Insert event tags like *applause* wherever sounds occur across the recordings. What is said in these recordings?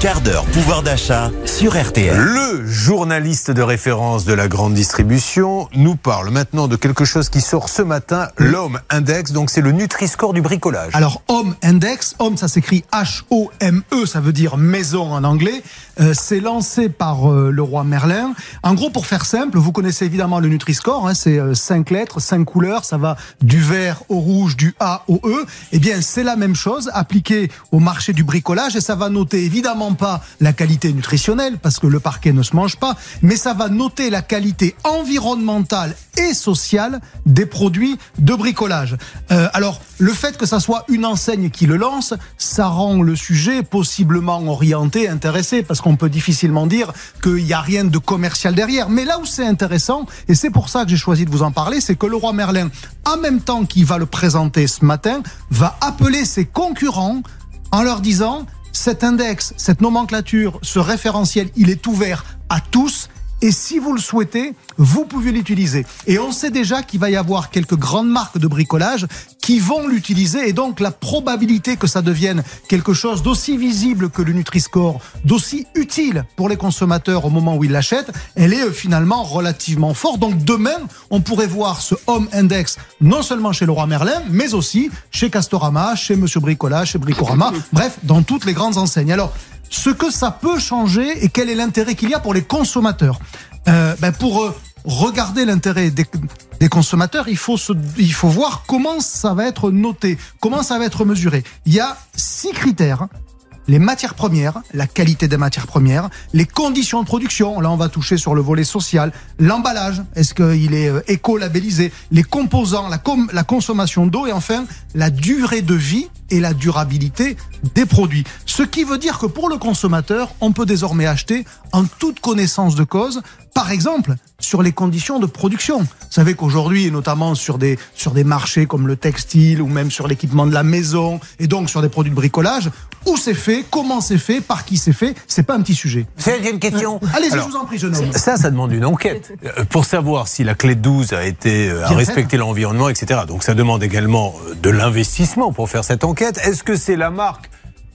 quart d'heure pouvoir d'achat sur RTL. Le journaliste de référence de la grande distribution nous parle maintenant de quelque chose qui sort ce matin, l'Homme Index. Donc c'est le Nutri-Score du bricolage. Alors Home Index, Home ça s'écrit H-O-M-E, ça veut dire maison en anglais. Euh, c'est lancé par euh, le roi Merlin. En gros, pour faire simple, vous connaissez évidemment le Nutri-Score, hein, c'est euh, cinq lettres, cinq couleurs, ça va du vert au rouge, du A au E. Eh bien, c'est la même chose appliquée au marché du bricolage et ça va noter évidemment pas la qualité nutritionnelle parce que le parquet ne se mange pas, mais ça va noter la qualité environnementale et sociale des produits de bricolage. Euh, alors, le fait que ça soit une enseigne qui le lance, ça rend le sujet possiblement orienté, intéressé, parce qu'on peut difficilement dire qu'il n'y a rien de commercial derrière. Mais là où c'est intéressant, et c'est pour ça que j'ai choisi de vous en parler, c'est que le roi Merlin, en même temps qu'il va le présenter ce matin, va appeler ses concurrents en leur disant cet index, cette nomenclature, ce référentiel, il est ouvert à tous. Et si vous le souhaitez, vous pouvez l'utiliser. Et on sait déjà qu'il va y avoir quelques grandes marques de bricolage qui vont l'utiliser. Et donc la probabilité que ça devienne quelque chose d'aussi visible que le Nutri-Score, d'aussi utile pour les consommateurs au moment où ils l'achètent, elle est euh, finalement relativement forte. Donc demain, on pourrait voir ce Home Index non seulement chez Leroy Merlin, mais aussi chez Castorama, chez Monsieur Bricolage, chez Bricorama, bref, dans toutes les grandes enseignes. Alors, ce que ça peut changer et quel est l'intérêt qu'il y a pour les consommateurs. Euh, ben pour euh, regarder l'intérêt des, consommateurs, il faut, se, il faut voir comment ça va être noté, comment ça va être mesuré. Il y a six critères. Les matières premières, la qualité des matières premières, les conditions de production, là on va toucher sur le volet social, l'emballage, est-ce qu'il est euh, éco-labellisé, les composants, la, la consommation d'eau et enfin la durée de vie et la durabilité des produits. Ce qui veut dire que pour le consommateur, on peut désormais acheter en toute connaissance de cause, par exemple, sur les conditions de production. Vous savez qu'aujourd'hui, et notamment sur des, sur des marchés comme le textile ou même sur l'équipement de la maison et donc sur des produits de bricolage, où c'est fait, comment c'est fait, par qui c'est fait, c'est pas un petit sujet. C'est une question. Allez-y, je Alors, vous en prie, jeune homme. Ça, ça demande une enquête *laughs* euh, pour savoir si la clé de 12 a été euh, a respecté l'environnement, etc. Donc ça demande également euh, de l'investissement pour faire cette enquête. Est-ce que c'est la marque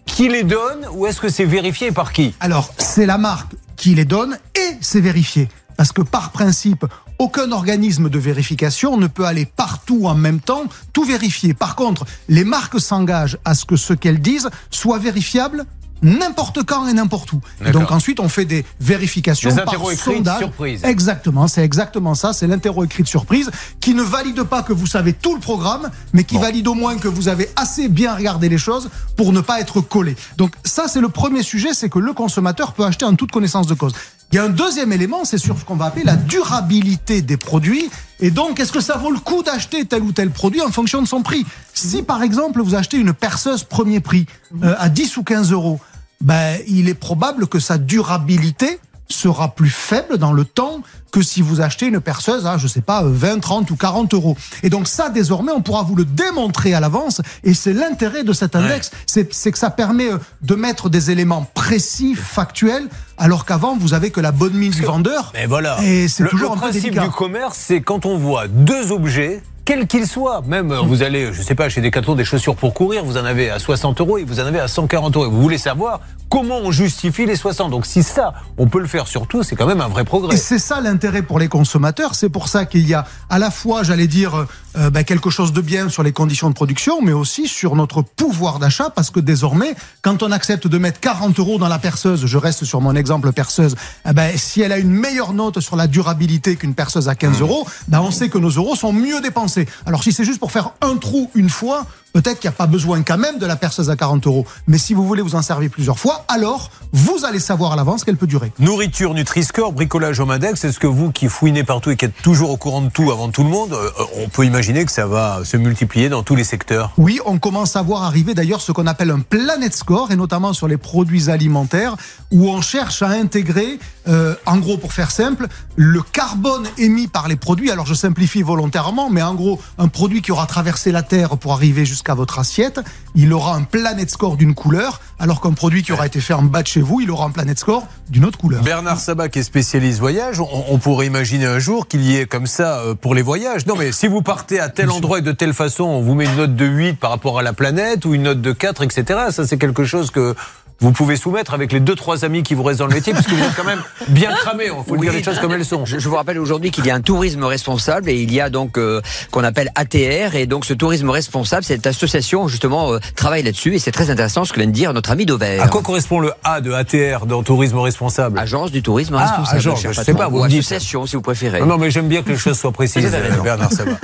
qui les donne ou est-ce que c'est vérifié par qui? Alors, c'est la marque qui les donne et c'est vérifié. Parce que par principe, aucun organisme de vérification ne peut aller partout en même temps, tout vérifier. Par contre, les marques s'engagent à ce que ce qu'elles disent soit vérifiable n'importe quand et n'importe où. Et donc ensuite, on fait des vérifications Des par sondage. surprise. Exactement, c'est exactement ça. C'est l'interro écrit de surprise qui ne valide pas que vous savez tout le programme, mais qui valide au moins que vous avez assez bien regardé les choses pour ne pas être collé. Donc ça, c'est le premier sujet, c'est que le consommateur peut acheter en toute connaissance de cause. Il y a un deuxième élément, c'est sur ce qu'on va appeler la durabilité des produits. Et donc, est-ce que ça vaut le coup d'acheter tel ou tel produit en fonction de son prix Si par exemple vous achetez une perceuse premier prix euh, à 10 ou 15 euros, ben, il est probable que sa durabilité sera plus faible dans le temps que si vous achetez une perceuse à, je sais pas, 20, 30 ou 40 euros. Et donc ça, désormais, on pourra vous le démontrer à l'avance. Et c'est l'intérêt de cet index. C'est c'est que ça permet euh, de mettre des éléments précis, factuels, alors qu'avant, vous avez que la bonne mine du vendeur. Mais voilà. Et c'est le, toujours le un peu principe délicat. du commerce, c'est quand on voit deux objets. Quels qu'ils soient, même euh, vous allez, je sais pas, chez Decathlon, des chaussures pour courir, vous en avez à 60 euros et vous en avez à 140 euros. Et Vous voulez savoir comment on justifie les 60. Donc si ça, on peut le faire sur tout, c'est quand même un vrai progrès. Et c'est ça l'intérêt pour les consommateurs. C'est pour ça qu'il y a à la fois, j'allais dire, euh, ben, quelque chose de bien sur les conditions de production, mais aussi sur notre pouvoir d'achat, parce que désormais, quand on accepte de mettre 40 euros dans la perceuse, je reste sur mon exemple perceuse, eh ben, si elle a une meilleure note sur la durabilité qu'une perceuse à 15 euros, ben, on sait que nos euros sont mieux dépensés. Alors si c'est juste pour faire un trou une fois, peut-être qu'il n'y a pas besoin quand même de la perceuse à 40 euros. Mais si vous voulez vous en servir plusieurs fois, alors vous allez savoir à l'avance qu'elle peut durer. Nourriture, Nutri-Score, bricolage au Index, est-ce que vous qui fouinez partout et qui êtes toujours au courant de tout avant tout le monde, euh, on peut imaginer que ça va se multiplier dans tous les secteurs? Oui, on commence à voir arriver d'ailleurs ce qu'on appelle un Planet Score, et notamment sur les produits alimentaires, où on cherche à intégrer, euh, en gros pour faire simple, le carbone émis par les produits. Alors je simplifie volontairement, mais en gros, un produit qui aura traversé la Terre pour arriver jusqu'à votre assiette, il aura un Planet Score d'une couleur, alors qu'un produit qui aura été fait en bas de chez vous, il aura un Planet Score d'une autre couleur. Bernard Sabat qui est spécialiste voyage, on, on pourrait imaginer un jour qu'il y ait comme ça euh, pour les voyages. Non mais si vous partez à tel endroit et de telle façon, on vous met une note de 8 par rapport à la planète ou une note de 4, etc. Ça c'est quelque chose que vous pouvez soumettre avec les deux trois amis qui vous restent dans le métier, parce que vous êtes quand même bien cramé. Il faut dire les choses comme elles sont. Je, vous rappelle aujourd'hui qu'il y a un tourisme responsable et il y a donc euh, qu'on appelle ATR et donc ce tourisme responsable, cette association justement euh, travaille là-dessus et c'est très intéressant ce que vient de dire notre ami Dover. À quoi correspond le A de ATR dans tourisme responsable? Agence du tourisme Ah, responsable. agence, je sais pas, vous ou association si vous préférez. Non, non, mais j'aime bien que les choses soient précises. Bernard Sabat.